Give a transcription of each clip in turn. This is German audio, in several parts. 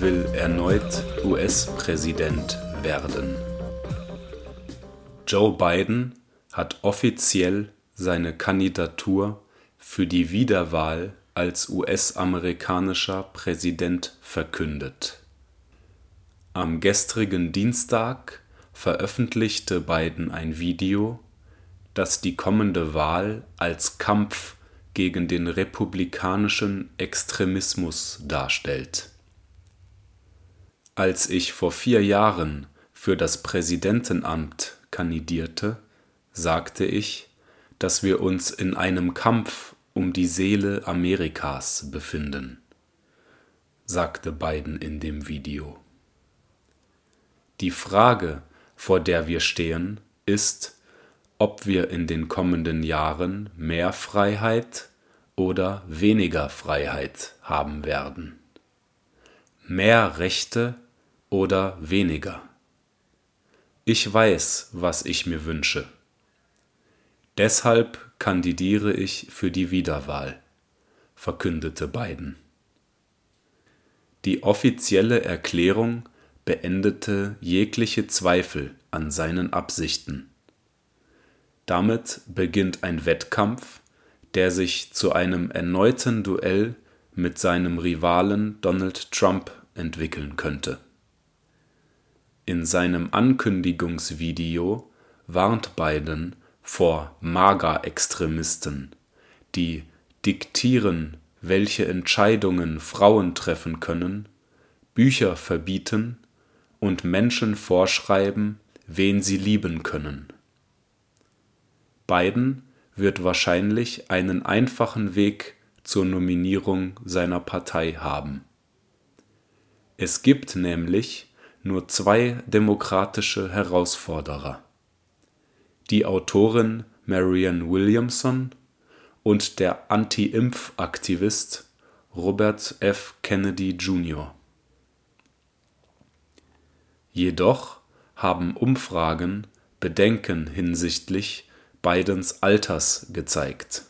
will erneut US-Präsident werden. Joe Biden hat offiziell seine Kandidatur für die Wiederwahl als US-amerikanischer Präsident verkündet. Am gestrigen Dienstag veröffentlichte Biden ein Video, das die kommende Wahl als Kampf gegen den republikanischen Extremismus darstellt. Als ich vor vier Jahren für das Präsidentenamt kandidierte, sagte ich, dass wir uns in einem Kampf um die Seele Amerikas befinden, sagte Biden in dem Video. Die Frage, vor der wir stehen, ist, ob wir in den kommenden Jahren mehr Freiheit oder weniger Freiheit haben werden. Mehr Rechte oder weniger. Ich weiß, was ich mir wünsche. Deshalb kandidiere ich für die Wiederwahl, verkündete Biden. Die offizielle Erklärung beendete jegliche Zweifel an seinen Absichten. Damit beginnt ein Wettkampf, der sich zu einem erneuten Duell mit seinem Rivalen Donald Trump entwickeln könnte. In seinem Ankündigungsvideo warnt Biden vor MAGA-Extremisten, die diktieren, welche Entscheidungen Frauen treffen können, Bücher verbieten und Menschen vorschreiben, wen sie lieben können. Biden wird wahrscheinlich einen einfachen Weg zur Nominierung seiner Partei haben. Es gibt nämlich nur zwei demokratische Herausforderer. Die Autorin Marianne Williamson und der Anti-Impf-Aktivist Robert F. Kennedy Jr. Jedoch haben Umfragen Bedenken hinsichtlich Bidens Alters gezeigt.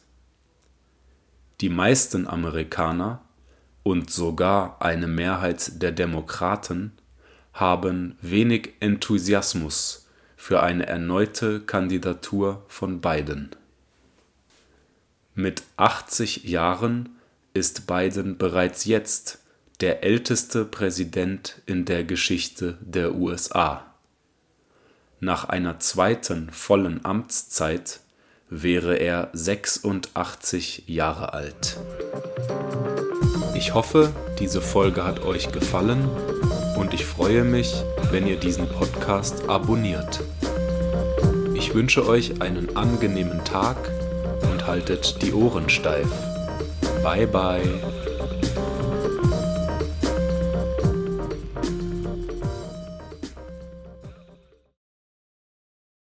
Die meisten Amerikaner und sogar eine Mehrheit der Demokraten haben wenig Enthusiasmus für eine erneute Kandidatur von Biden. Mit 80 Jahren ist Biden bereits jetzt der älteste Präsident in der Geschichte der USA nach einer zweiten vollen Amtszeit wäre er 86 Jahre alt. Ich hoffe, diese Folge hat euch gefallen und ich freue mich, wenn ihr diesen Podcast abonniert. Ich wünsche euch einen angenehmen Tag und haltet die Ohren steif. Bye bye.